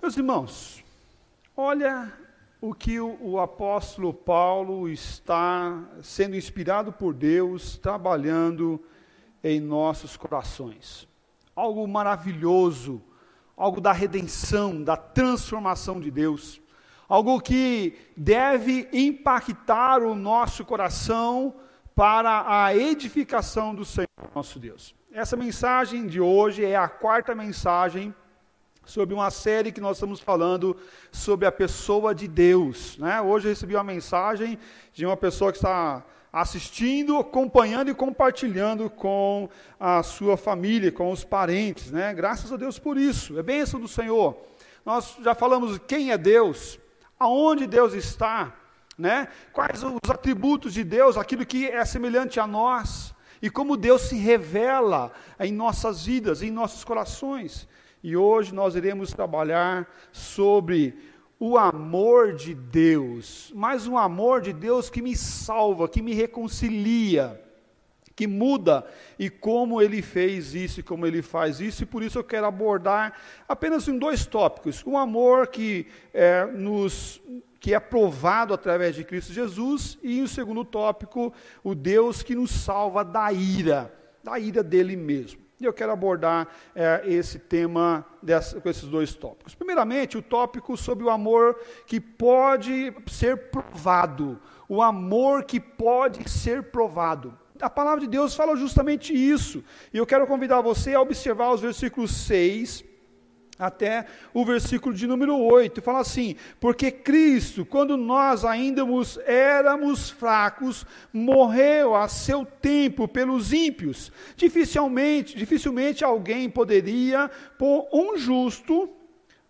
Meus irmãos, olha o que o, o, apóstolo Paulo está sendo inspirado por Deus, trabalhando em nossos corações. Algo maravilhoso, algo da redenção, da transformação de Deus, algo que deve impactar o nosso coração para a edificação do Senhor nosso Deus. Essa mensagem de hoje é a quarta mensagem sobre uma série que nós estamos falando sobre a pessoa de Deus. Né? Hoje eu recebi uma mensagem de uma pessoa que está assistindo, acompanhando e compartilhando com a sua família, com os parentes. Né? Graças a Deus por isso. É bênção do Senhor. Nós já falamos quem é Deus, aonde Deus está, né? quais os atributos de Deus, aquilo que é semelhante a nós. E como Deus se revela em nossas vidas, em nossos corações. E hoje nós iremos trabalhar sobre o amor de Deus, mas um amor de Deus que me salva, que me reconcilia, que muda e como ele fez isso e como ele faz isso, e por isso eu quero abordar apenas em dois tópicos: o amor que é, nos que é provado através de Cristo Jesus, e o segundo tópico, o Deus que nos salva da ira, da ira dele mesmo. E eu quero abordar é, esse tema dessa, com esses dois tópicos. Primeiramente, o tópico sobre o amor que pode ser provado. O amor que pode ser provado. A palavra de Deus fala justamente isso. E eu quero convidar você a observar os versículos 6 até o versículo de número 8, fala assim: Porque Cristo, quando nós ainda éramos fracos, morreu a seu tempo pelos ímpios. Dificilmente, dificilmente alguém poderia por um justo,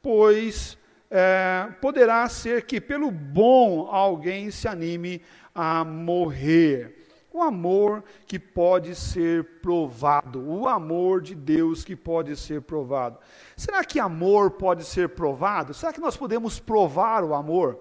pois é, poderá ser que pelo bom alguém se anime a morrer o amor que pode ser provado, o amor de Deus que pode ser provado. Será que amor pode ser provado? Será que nós podemos provar o amor?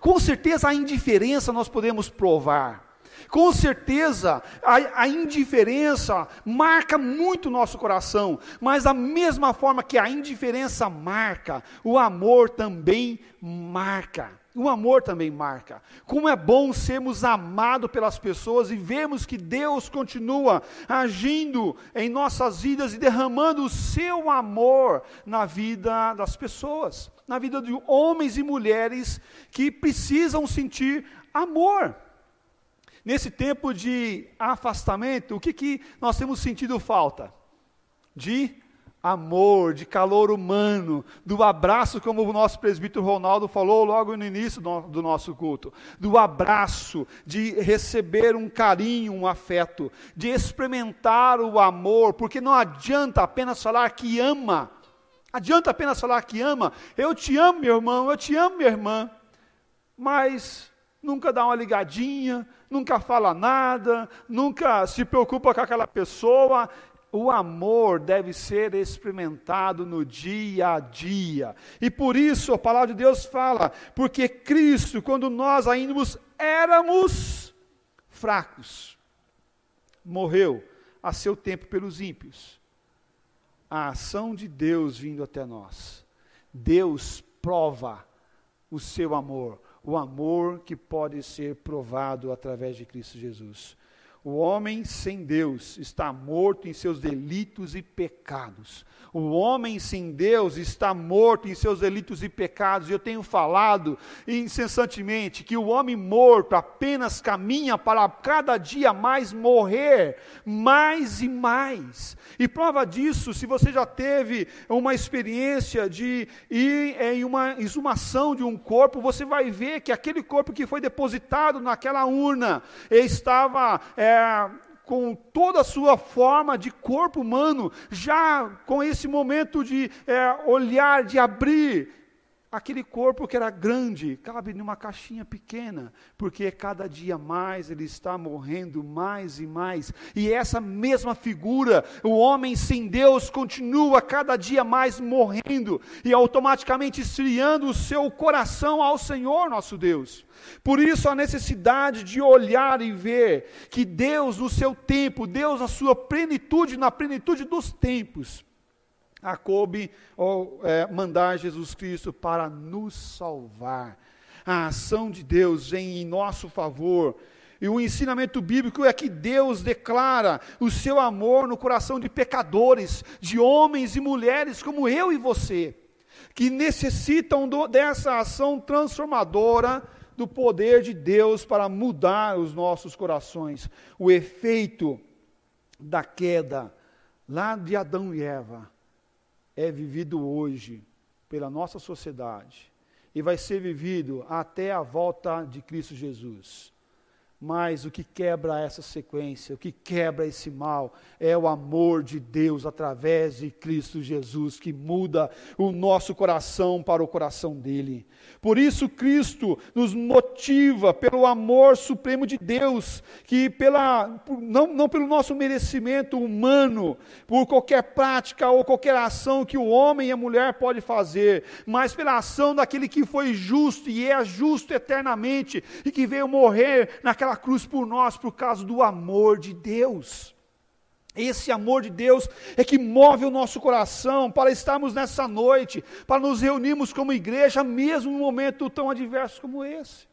Com certeza a indiferença nós podemos provar. Com certeza, a, a, indiferença marca muito o nosso coração, mas da mesma forma que a indiferença marca, o amor também marca. O amor também marca. Como é bom sermos amados pelas pessoas e vermos que Deus continua agindo em nossas vidas e derramando o seu amor na vida das pessoas, na vida de homens e mulheres que precisam sentir amor. Nesse tempo de afastamento, o que, que nós temos sentido falta? De amor, de calor humano, do abraço, como o nosso presbítero Ronaldo falou logo no início do, nosso culto, do abraço, de receber um carinho, um afeto, de experimentar o amor, porque não adianta apenas falar que ama, adianta apenas falar que ama, eu te amo, meu irmão, eu te amo, minha irmã, mas nunca dá uma ligadinha, nunca fala nada, nunca se preocupa com aquela pessoa, o amor deve ser experimentado no dia a dia. E por isso a palavra de Deus fala, porque Cristo, quando nós ainda éramos fracos, morreu a seu tempo pelos ímpios. A ação de Deus vindo até nós. Deus prova o seu amor, o amor que pode ser provado através de Cristo Jesus. O homem sem Deus está morto em seus delitos e pecados. O homem sem Deus está morto em seus delitos e pecados. E eu tenho falado incessantemente que o homem morto apenas caminha para cada dia mais morrer, mais e mais. E prova disso, se você já teve uma experiência de ir em uma exumação de um corpo, você vai ver que aquele corpo que foi depositado naquela urna estava. É, com toda a sua forma de corpo humano, já com esse momento de é, olhar, de abrir, aquele corpo que era grande, cabe numa caixinha pequena, porque cada dia mais ele está morrendo mais e mais. E essa mesma figura, o homem sem Deus, continua cada dia mais morrendo e automaticamente esfriando o seu coração ao Senhor nosso Deus. Por isso a necessidade de olhar e ver que Deus no seu tempo, Deus na sua plenitude, na plenitude dos tempos, a coube ou, é, mandar Jesus Cristo para nos salvar. A ação de Deus vem em nosso favor. E o ensinamento bíblico é que Deus declara o seu amor no coração de pecadores, de homens e mulheres como eu e você, que necessitam do, dessa ação transformadora do poder de Deus para mudar os nossos corações. O efeito da queda lá de Adão e Eva é vivido hoje pela nossa sociedade e vai ser vivido até a volta de Cristo Jesus. Mas o que quebra essa sequência, o que quebra esse mal, é o amor de Deus através de Cristo Jesus, que muda o nosso coração para o coração dele. Por isso, Cristo nos motiva pelo amor supremo de Deus, que pela, não, não pelo nosso merecimento humano, por qualquer prática ou qualquer ação que o homem e a mulher pode fazer, mas pela ação daquele que foi justo e é justo eternamente e que veio morrer naquela cruz por nós por causa do amor de Deus. Esse amor de Deus é que move o nosso coração para estarmos nessa noite, para nos reunirmos como igreja, mesmo num momento tão adverso como esse.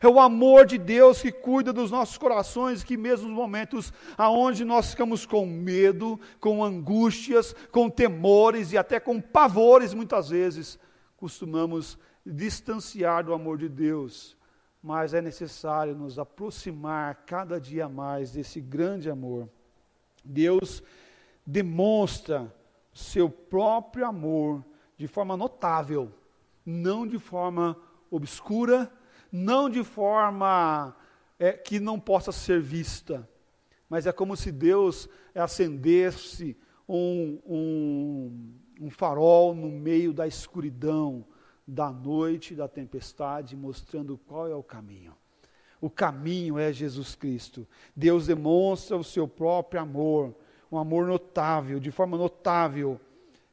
É o amor de Deus que cuida dos nossos corações, que mesmo nos momentos aonde nós ficamos com medo, com angústias, com temores e até com pavores, muitas vezes, costumamos distanciar do amor de Deus. Mas é necessário nos aproximar cada dia mais desse grande amor. Deus demonstra seu próprio amor de forma notável, não de forma obscura, não de forma é, que não possa ser vista, mas é como se Deus acendesse um, um, um farol no meio da escuridão, da noite, da tempestade, mostrando qual é o caminho. O caminho é Jesus Cristo. Deus demonstra o seu próprio amor, um amor notável, de forma notável,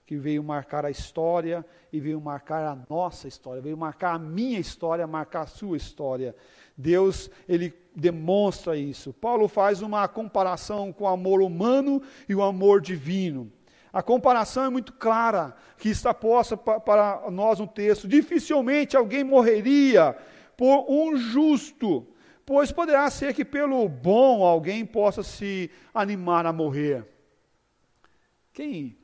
que veio marcar a história e veio marcar a nossa história, veio marcar a minha história, marcar a sua história. Deus, ele demonstra isso. Paulo faz uma comparação com o amor humano e o amor divino. A comparação é muito clara, que está posta para nós no texto. Dificilmente alguém morreria por um justo, pois poderá ser que pelo bom alguém possa se animar a morrer. Quem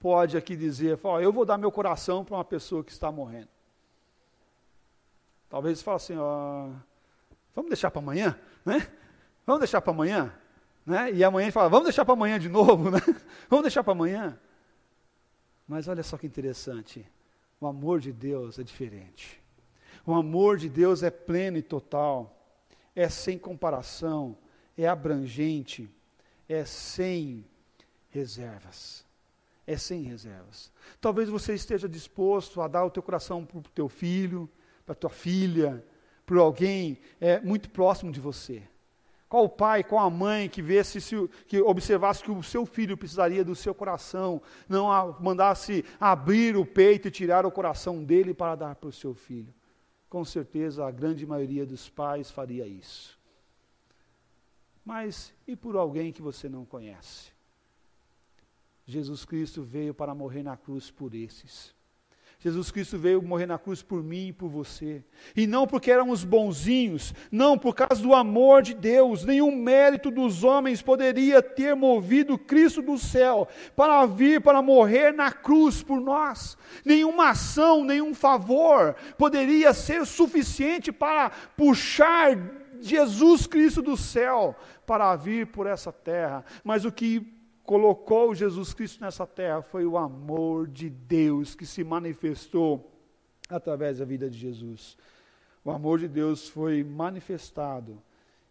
pode aqui dizer, oh, eu vou dar meu coração para uma pessoa que está morrendo? Talvez você fale assim, oh, vamos deixar para amanhã, né? Vamos deixar para amanhã, né? E amanhã ele fala, vamos deixar para amanhã de novo, né? Vamos deixar para amanhã. Mas olha só que interessante, o amor de Deus é diferente. O amor de Deus é pleno e total é sem comparação, é abrangente, é sem reservas. É sem reservas. Talvez você esteja disposto a dar o teu coração para o teu filho, para a tua filha, para alguém é, muito próximo de você. Qual o pai, qual a mãe que vesse, se, que observasse que o seu filho precisaria do seu coração, não a, mandasse abrir o peito e tirar o coração dele para dar para o seu filho? com certeza a grande maioria dos pais faria isso. Mas e por alguém que você não conhece? Jesus Cristo veio para morrer na cruz por esses. Jesus Cristo veio morrer na cruz por mim e por você. E não porque éramos bonzinhos, não por causa do amor de Deus, nenhum mérito dos homens poderia ter movido Cristo do céu para vir para morrer na cruz por nós. Nenhuma ação, nenhum favor poderia ser suficiente para puxar Jesus Cristo do céu para vir por essa terra. Mas o que colocou Jesus Cristo nessa terra foi o amor de Deus que se manifestou através da vida de Jesus. O amor de Deus foi manifestado.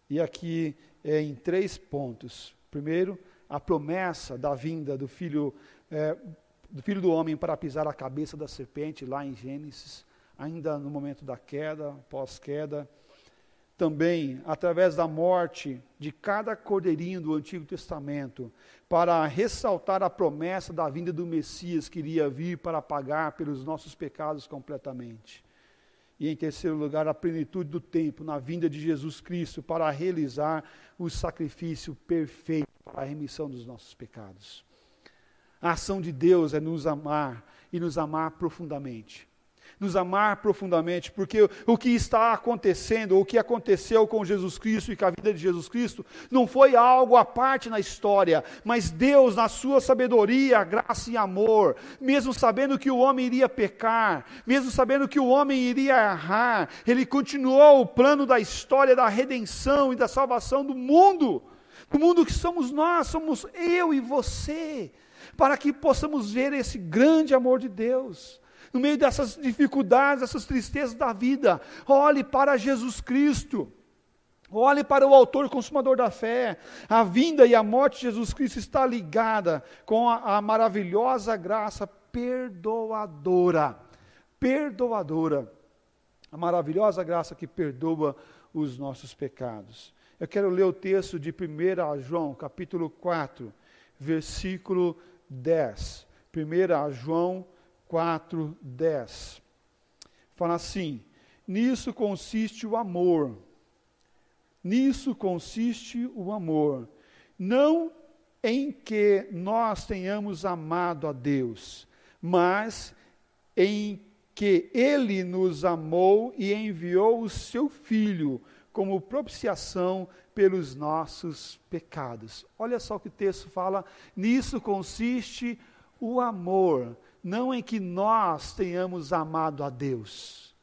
E aqui é em três pontos. Primeiro, a promessa da vinda do filho, é, do filho do homem para pisar a cabeça da serpente, lá em Gênesis, ainda no momento da queda, pós-queda também através da morte de cada cordeirinho do Antigo Testamento, para ressaltar a promessa da vinda do Messias que iria vir para pagar pelos nossos pecados completamente. E em terceiro lugar, a plenitude do tempo na vinda de Jesus Cristo para realizar o sacrifício perfeito para a remissão dos nossos pecados. A ação de Deus é nos amar e nos amar profundamente nos amar profundamente, porque o que está acontecendo, o que aconteceu com Jesus Cristo e com a vida de Jesus Cristo, não foi algo à parte na história, mas Deus, na sua sabedoria, graça e amor, mesmo sabendo que o homem iria pecar, mesmo sabendo que o homem iria errar, ele continuou o plano da história da redenção e da salvação do mundo, do mundo que somos nós, somos eu e você, para que possamos ver esse grande amor de Deus no meio dessas dificuldades, dessas tristezas da vida, olhe para Jesus Cristo. Olhe para o autor consumador da fé. A vinda e a morte de Jesus Cristo está ligada com a, a maravilhosa graça perdoadora. Perdoadora. A maravilhosa graça que perdoa os nossos pecados. Eu quero ler o texto de 1 João, capítulo 4, versículo 10. 1 João 4, 10. Fala assim: nisso consiste o amor. Nisso consiste o amor. Não em que nós tenhamos amado a Deus, mas em que Ele nos amou e enviou o Seu Filho como propiciação pelos nossos pecados. Olha só o que o texto fala: nisso consiste o amor não em que nós tenhamos amado a Deus.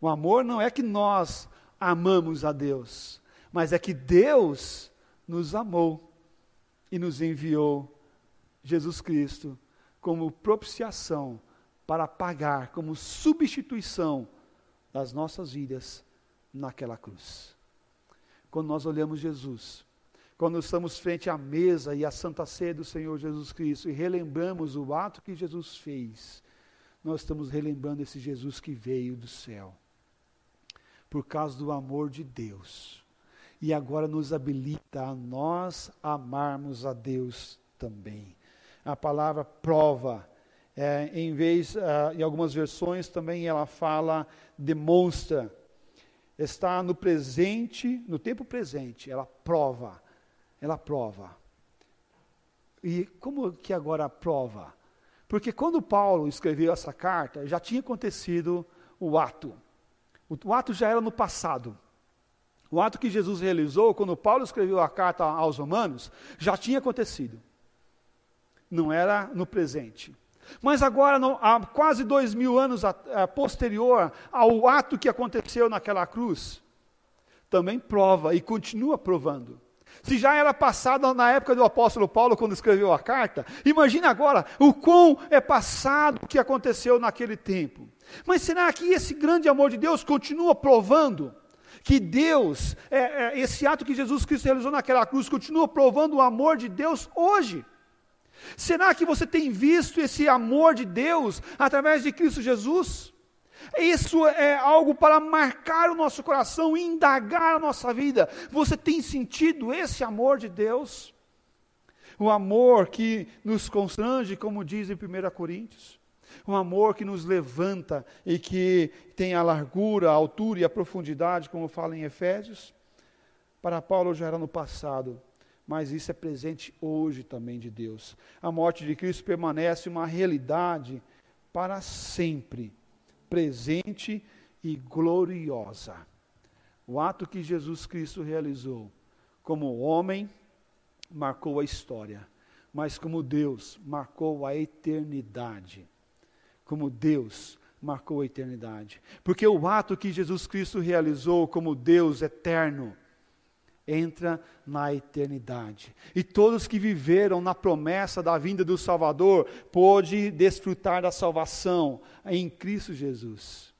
O amor não é que nós amamos a Deus, mas é que Deus nos amou e nos enviou Jesus Cristo como propiciação para pagar, como substituição das nossas vidas naquela cruz. Quando nós olhamos Jesus, quando estamos frente à mesa e à santa ceia do Senhor Jesus Cristo e relembramos o ato que Jesus fez, nós estamos relembrando esse Jesus que veio do céu, por causa do amor de Deus. E agora nos habilita a nós amarmos a Deus também. A palavra prova, é, em vez, uh, em algumas versões também ela fala demonstra, está no presente, no tempo presente, ela prova ela prova. E como que agora prova? Porque quando Paulo escreveu essa carta, já tinha acontecido o ato. O, o ato já era no passado. O ato que Jesus realizou, quando Paulo escreveu a carta aos Romanos, já tinha acontecido. Não era no presente. Mas agora, no, há quase dois mil anos a, a, posterior ao ato que aconteceu naquela cruz, também prova e continua provando. Se já era passado na época do apóstolo Paulo, quando escreveu a carta, imagine agora o quão é passado o que aconteceu naquele tempo. Mas será que esse grande amor de Deus continua provando? Que Deus, é, é, esse ato que Jesus Cristo realizou naquela cruz, continua provando o amor de Deus hoje? Será que você tem visto esse amor de Deus através de Cristo Jesus? Isso é algo para marcar o nosso coração, indagar a nossa vida. Você tem sentido esse amor de Deus? O amor que nos constrange, como diz em 1 Coríntios. Um amor que nos levanta e que tem a largura, a altura e a profundidade, como fala em Efésios. Para Paulo já era no passado, mas isso é presente hoje também de Deus. A morte de Cristo permanece uma realidade para sempre presente e gloriosa. O ato que Jesus Cristo realizou como homem marcou a história, mas como Deus marcou a eternidade. Como Deus marcou a eternidade. Porque o ato que Jesus Cristo realizou como Deus eterno entra na eternidade. E todos que viveram na promessa da vinda do Salvador pôde desfrutar da salvação em Cristo Jesus.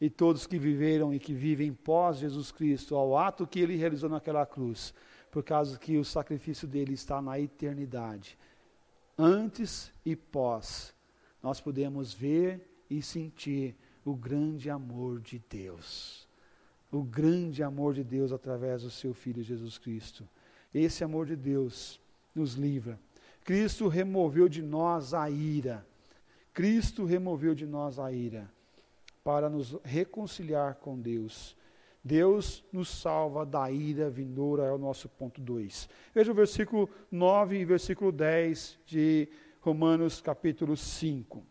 E todos que viveram e que vivem pós Jesus Cristo, ao ato que ele realizou naquela cruz, por causa que o sacrifício dele está na eternidade. Antes e pós, nós podemos ver e sentir o grande amor de Deus o grande amor de Deus através do seu Filho Jesus Cristo. Esse amor de Deus nos livra. Cristo removeu de nós a ira. Cristo removeu de nós a ira para nos reconciliar com Deus. Deus nos salva da ira vindoura, é o nosso ponto 2. Veja o versículo 9 e versículo 10 de Romanos capítulo 5.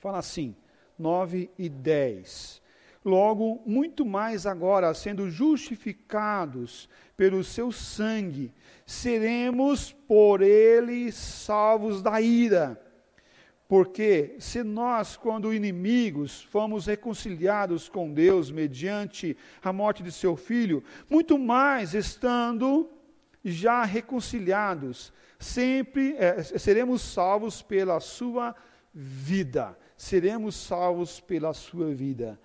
Fala assim, 9 e 10. Logo, muito mais agora, sendo justificados pelo seu sangue, seremos por ele salvos da ira. Porque se nós, quando inimigos, fomos reconciliados com Deus mediante a morte de seu filho, muito mais estando já reconciliados, sempre é, seremos salvos pela sua vida. Seremos salvos pela sua vida.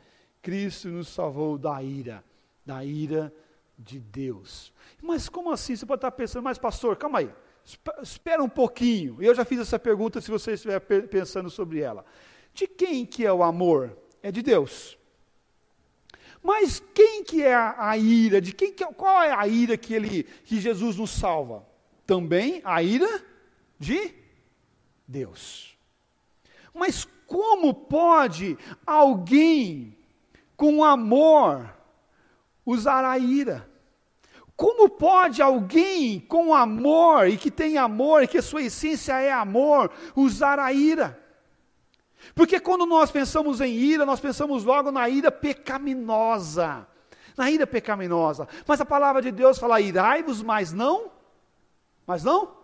Cristo nos salvou da ira, da ira de Deus. Mas como assim? Você pode estar pensando, mas pastor, calma aí, espera um pouquinho. Eu já fiz essa pergunta, se você estiver pensando sobre ela. De quem que é o amor? É de Deus. Mas quem que é a, a ira? De quem que, é, qual é a ira que ele que Jesus nos salva? Também a ira de Deus. Mas como pode alguém com amor usar a ira. Como pode alguém com amor e que tem amor e que a sua essência é amor usar a ira? Porque quando nós pensamos em ira, nós pensamos logo na ira pecaminosa. Na ira pecaminosa. Mas a palavra de Deus fala: irai-vos, mas não, mas não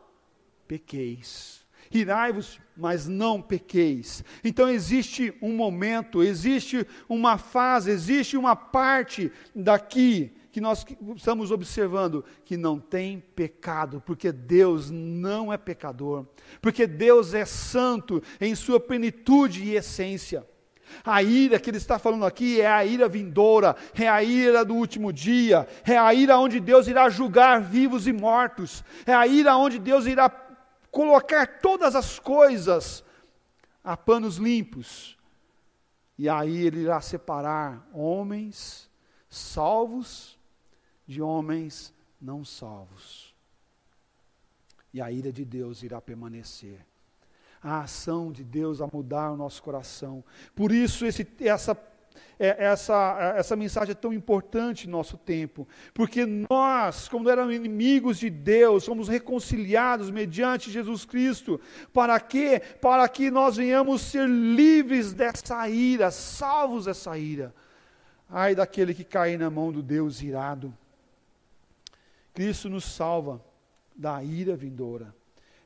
pequeis. Irai-vos, mas não pequeis. Então existe um momento, existe uma fase, existe uma parte daqui que nós estamos observando que não tem pecado, porque Deus não é pecador, porque Deus é santo em sua plenitude e essência. A ira que ele está falando aqui é a ira vindoura, é a ira do último dia, é a ira onde Deus irá julgar vivos e mortos, é a ira onde Deus irá colocar todas as coisas a panos limpos. E aí ele irá separar homens salvos de homens não salvos. E a ira de Deus irá permanecer. A ação de Deus a mudar o nosso coração. Por isso, esse, essa é, essa, é, essa mensagem é tão importante no nosso tempo, porque nós, como éramos inimigos de Deus, somos reconciliados mediante Jesus Cristo. Para quê? Para que nós venhamos ser livres dessa ira, salvos dessa ira. Ai daquele que cair na mão do Deus irado. Cristo nos salva da ira vindoura.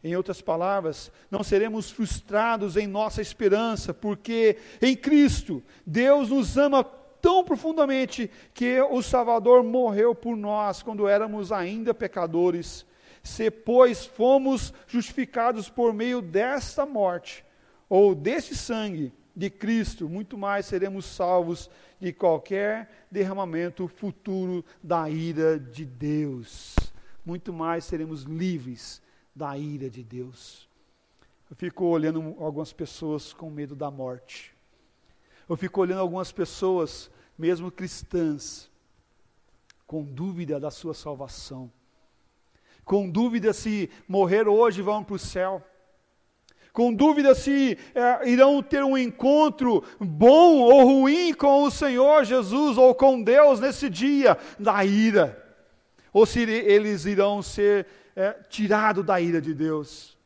Em outras palavras, não seremos frustrados em nossa esperança, porque em Cristo Deus nos ama tão profundamente que o Salvador morreu por nós quando éramos ainda pecadores. Se, pois, fomos justificados por meio desta morte, ou desse sangue de Cristo, muito mais seremos salvos de qualquer derramamento futuro da ira de Deus. Muito mais seremos livres da ira de Deus. Eu fico olhando algumas pessoas com medo da morte. Eu fico olhando algumas pessoas, mesmo cristãs, com dúvida da sua salvação. Com dúvida se morrer hoje vão para o céu. Com dúvida se é, irão ter um encontro bom ou ruim com o Senhor Jesus ou com Deus nesse dia da ira. Ou se eles irão ser é, tirado da ira de Deus.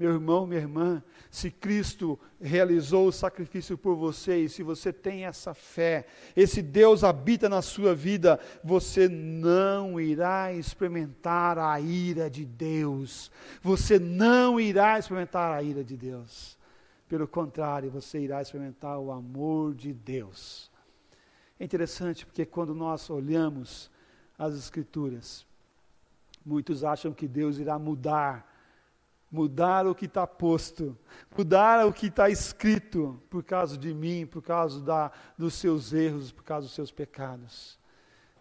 Meu irmão, minha irmã, se Cristo realizou o sacrifício por você e se você tem essa fé, esse Deus habita na sua vida, você não irá experimentar a ira de Deus. Você não irá experimentar a ira de Deus. Pelo contrário, você irá experimentar o amor de Deus. É interessante porque quando nós olhamos as Escrituras, Muitos acham que Deus irá mudar, mudar o que está posto, mudar o que está escrito por causa de mim, por causa da, dos seus erros, por causa dos seus pecados.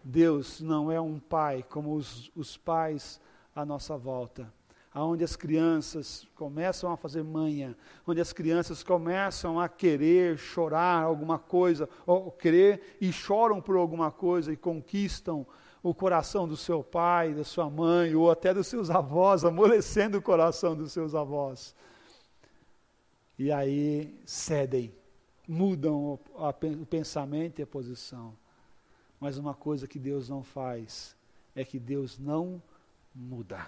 Deus não é um pai como os, os pais à nossa volta, aonde as crianças começam a fazer manha, onde as crianças começam a querer chorar alguma coisa, ou querer e choram por alguma coisa e conquistam o coração do seu pai, da sua mãe, ou até dos seus avós, amolecendo o coração dos seus avós. E aí cedem, mudam o, pensamento e a posição. Mas uma coisa que Deus não faz é que Deus não muda.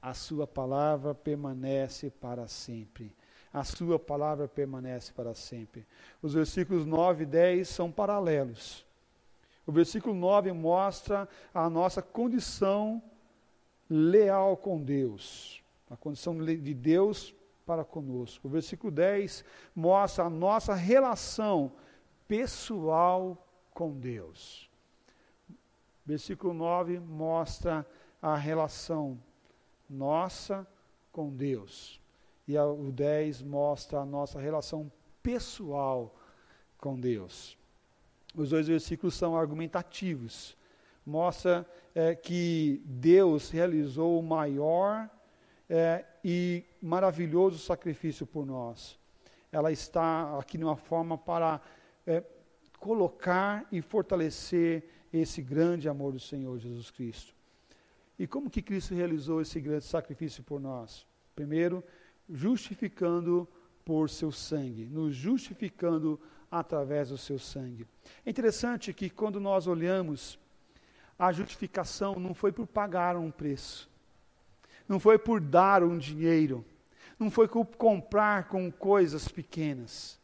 a sua palavra permanece para sempre. A sua palavra permanece para sempre. Os versículos 9 e 10 são paralelos. O versículo 9 mostra a nossa condição leal com Deus, a condição de Deus para conosco. O versículo 10 mostra a nossa relação pessoal com Deus. Versículo 9 mostra a relação nossa com Deus. E o 10 mostra a nossa relação pessoal com Deus. Os dois versículos são argumentativos. Mostra é, que Deus realizou o maior é, e maravilhoso sacrifício por nós. Ela está aqui numa forma para é, colocar e fortalecer esse grande amor do Senhor Jesus Cristo. E como que Cristo realizou esse grande sacrifício por nós? Primeiro, justificando por seu sangue, nos justificando através do seu sangue. É interessante que quando nós olhamos, a justificação não foi por pagar um preço, não foi por dar um dinheiro, não foi por comprar com coisas pequenas,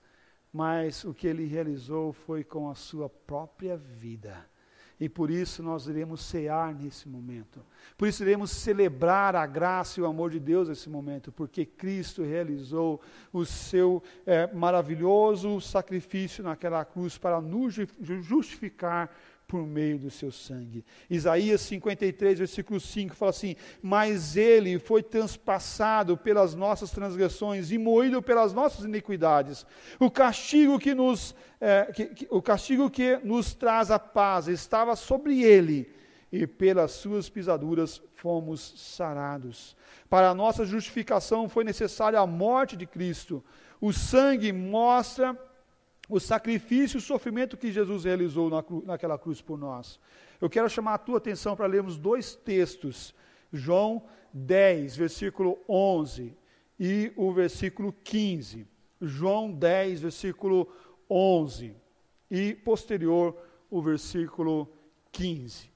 mas o que ele realizou foi com a sua própria vida. E por isso nós iremos cear nesse momento. Por isso iremos celebrar a graça e o amor de Deus nesse momento, porque Cristo realizou o seu é, maravilhoso sacrifício naquela cruz para nos justificar por meio do seu sangue. Isaías 53, versículo 5 fala assim: Mas ele foi transpassado pelas nossas transgressões e moído pelas nossas iniquidades. O castigo que nos, é, que, que, o castigo que nos traz a paz estava sobre ele, e pelas suas pisaduras fomos sarados. Para a nossa justificação foi necessária a morte de Cristo. O sangue mostra o sacrifício e o sofrimento que Jesus realizou na cru, naquela cruz por nós. Eu quero chamar a tua atenção para lermos dois textos, João 10, versículo 11 e o versículo 15. João 10, versículo 11 e posterior o versículo 15.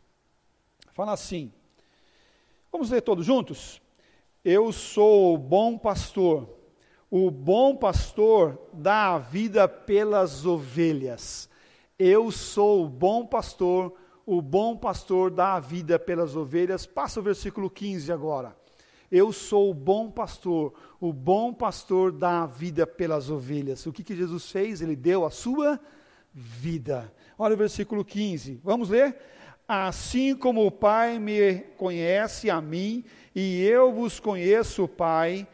Fala assim. Vamos ler todos juntos? Eu sou o bom pastor o bom pastor dá a vida pelas ovelhas. Eu sou o bom pastor, o bom pastor dá a vida pelas ovelhas. Passa o versículo 15 agora. Eu sou o bom pastor, o bom pastor dá a vida pelas ovelhas. O que, que Jesus fez? Ele deu a sua vida. Olha o versículo 15. Vamos ler? Assim como o Pai me conhece a mim, e eu vos conheço, Pai,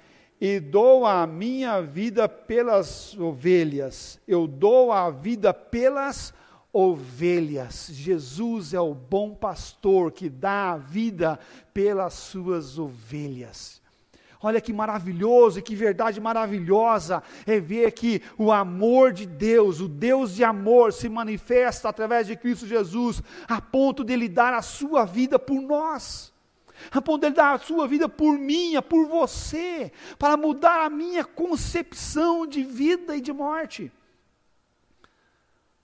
e dou a minha vida pelas ovelhas. Eu dou a vida pelas ovelhas. Jesus é o bom pastor que dá a vida pelas suas ovelhas. Olha que maravilhoso e que verdade maravilhosa é ver que o amor de Deus, o Deus de amor, se manifesta através de Cristo Jesus, a ponto de Ele dar a sua vida por nós a ponto de ele dar a sua vida por minha, por você, para mudar a minha concepção de vida e de morte.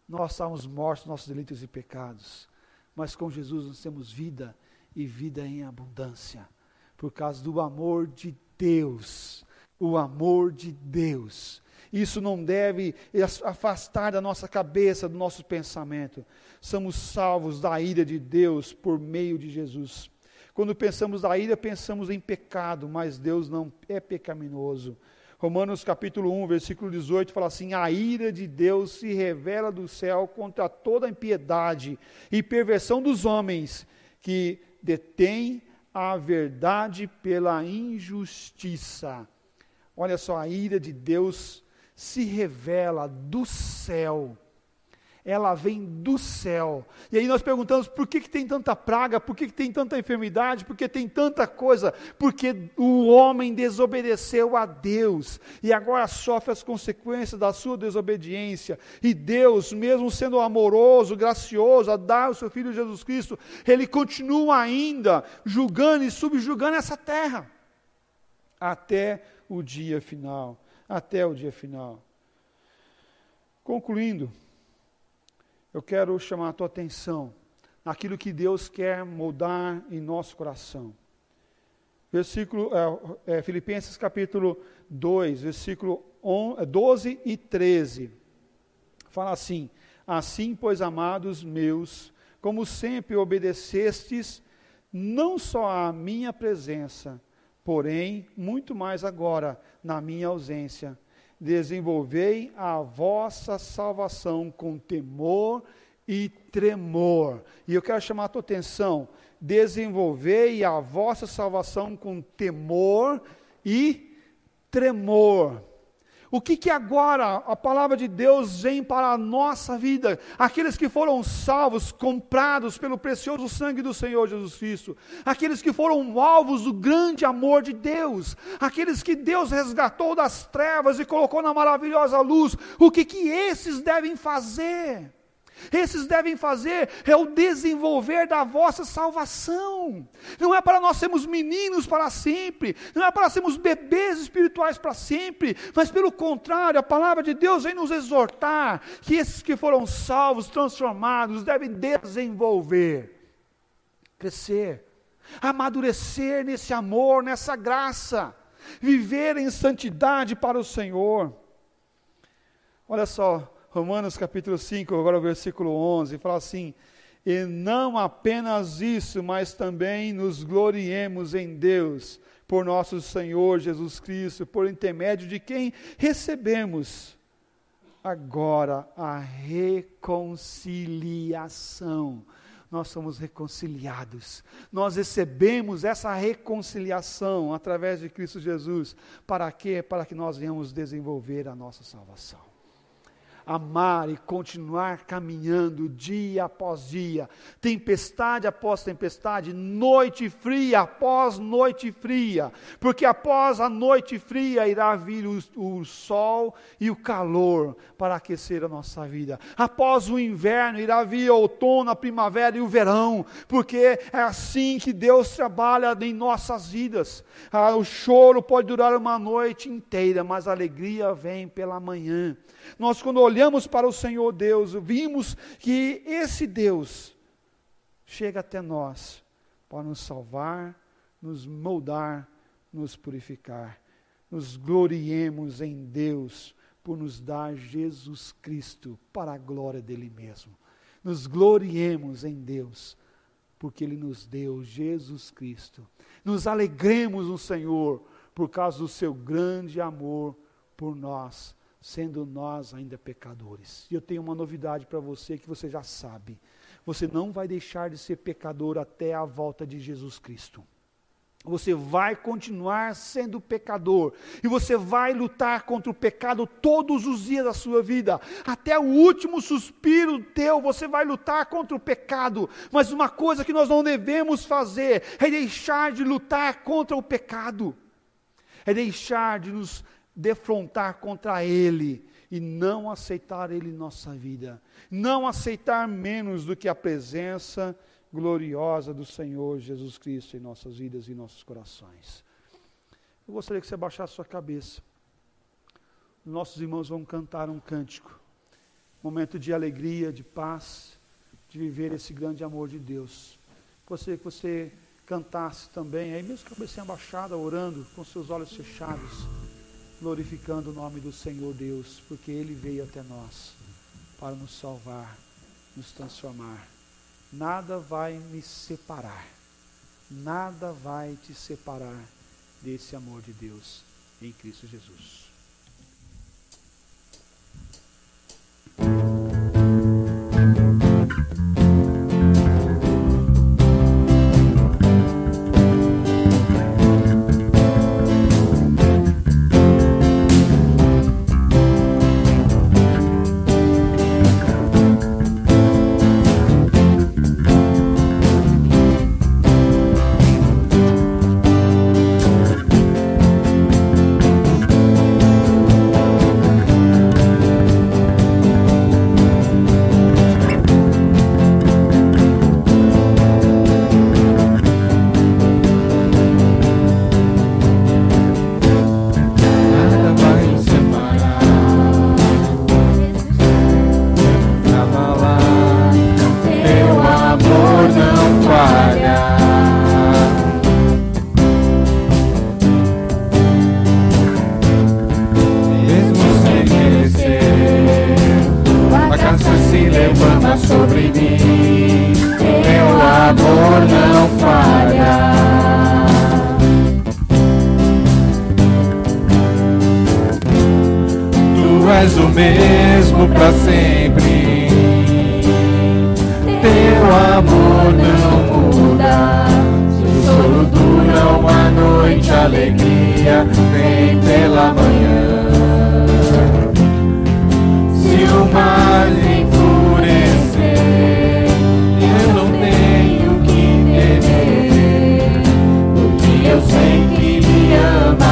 Nós estávamos mortos nossos delitos e pecados, mas com Jesus nós temos vida e vida em abundância, por causa do amor de Deus, o amor de Deus. Isso não deve afastar da nossa cabeça, do nosso pensamento. Somos salvos da ira de Deus por meio de Jesus. Quando pensamos na ira, pensamos em pecado, mas Deus não é pecaminoso. Romanos capítulo 1, versículo 18 fala assim: A ira de Deus se revela do céu contra toda impiedade e perversão dos homens que detêm a verdade pela injustiça. Olha só, a ira de Deus se revela do céu ela vem do céu. E aí nós perguntamos por que, que tem tanta praga, por que, que tem tanta enfermidade, por que tem tanta coisa? Porque o homem desobedeceu a Deus e agora sofre as consequências da sua desobediência. E Deus, mesmo sendo amoroso, gracioso, a dar o seu Filho Jesus Cristo, ele continua ainda julgando e subjugando essa terra até o dia final. Até o dia final. Concluindo, eu quero chamar a tua atenção naquilo que Deus quer moldar em nosso coração. versículo, é, é, Filipenses capítulo 2, versículo 12 e 13. Fala assim: Assim, pois, amados meus, como sempre obedecestes, não só à minha presença, porém, muito mais agora, na minha ausência, desenvolvei a vossa salvação com temor e tremor. E eu quero chamar a tua atenção: desenvolvei a vossa salvação com temor e tremor. O que, que agora a palavra de Deus vem para a nossa vida? Aqueles que foram salvos, comprados pelo precioso sangue do Senhor Jesus Cristo, aqueles que foram alvos do grande amor de Deus, aqueles que Deus resgatou das trevas e colocou na maravilhosa luz, o que, que esses devem fazer? Esses devem fazer é o desenvolver da vossa salvação. Não é para nós sermos meninos para sempre, não é para sermos bebês espirituais para sempre, mas pelo contrário, a palavra de Deus vem nos exortar que esses que foram salvos, transformados, devem desenvolver, crescer, amadurecer nesse amor, nessa graça, viver em santidade para o Senhor. Olha só, Romanos capítulo 5, agora o versículo 11, fala assim: E não apenas isso, mas também nos gloriemos em Deus, por nosso Senhor Jesus Cristo, por intermédio de quem recebemos agora a reconciliação. Nós somos reconciliados. Nós recebemos essa reconciliação através de Cristo Jesus. Para quê? Para que nós venhamos desenvolver a nossa salvação amar e continuar caminhando dia após dia, tempestade após tempestade, noite fria após noite fria, porque após a noite fria irá vir o, o sol e o calor para aquecer a nossa vida. Após o inverno irá vir o outono, a primavera e o verão, porque é assim que Deus trabalha em nossas vidas. Ah, o choro pode durar uma noite inteira, mas a alegria vem pela manhã. Nós, quando olhamos para o Senhor Deus, vimos que esse Deus chega até nós para nos salvar, nos moldar, nos purificar. Nos gloriemos em Deus por nos dar Jesus Cristo para a glória dele mesmo. Nos gloriemos em Deus porque ele nos deu Jesus Cristo. Nos alegremos no Senhor por causa do seu grande amor por nós sendo nós ainda pecadores. E eu tenho uma novidade para você que você já sabe. Você não vai deixar de ser pecador até a volta de Jesus Cristo. Você vai continuar sendo pecador. E você vai lutar contra o pecado todos os dias da sua vida. Até o último suspiro teu, você vai lutar contra o pecado. Mas uma coisa que nós não devemos fazer é deixar de lutar contra o pecado. É deixar de nos defrontar contra Ele e não aceitar Ele em nossa vida, não aceitar menos do que a presença gloriosa do Senhor Jesus Cristo em nossas vidas e nossos corações. Eu gostaria que você baixasse sua cabeça. Nossos irmãos vão cantar um cântico, momento de alegria, de paz, de viver esse grande amor de Deus. Gostaria que você cantasse também, aí mesmo cabecinha abaixada, orando, com seus olhos fechados glorificando o nome do Senhor Deus, porque Ele veio até nós para nos salvar, nos transformar. Nada vai me separar, nada vai te separar desse amor de Deus em Cristo Jesus. Eu sei que me amas.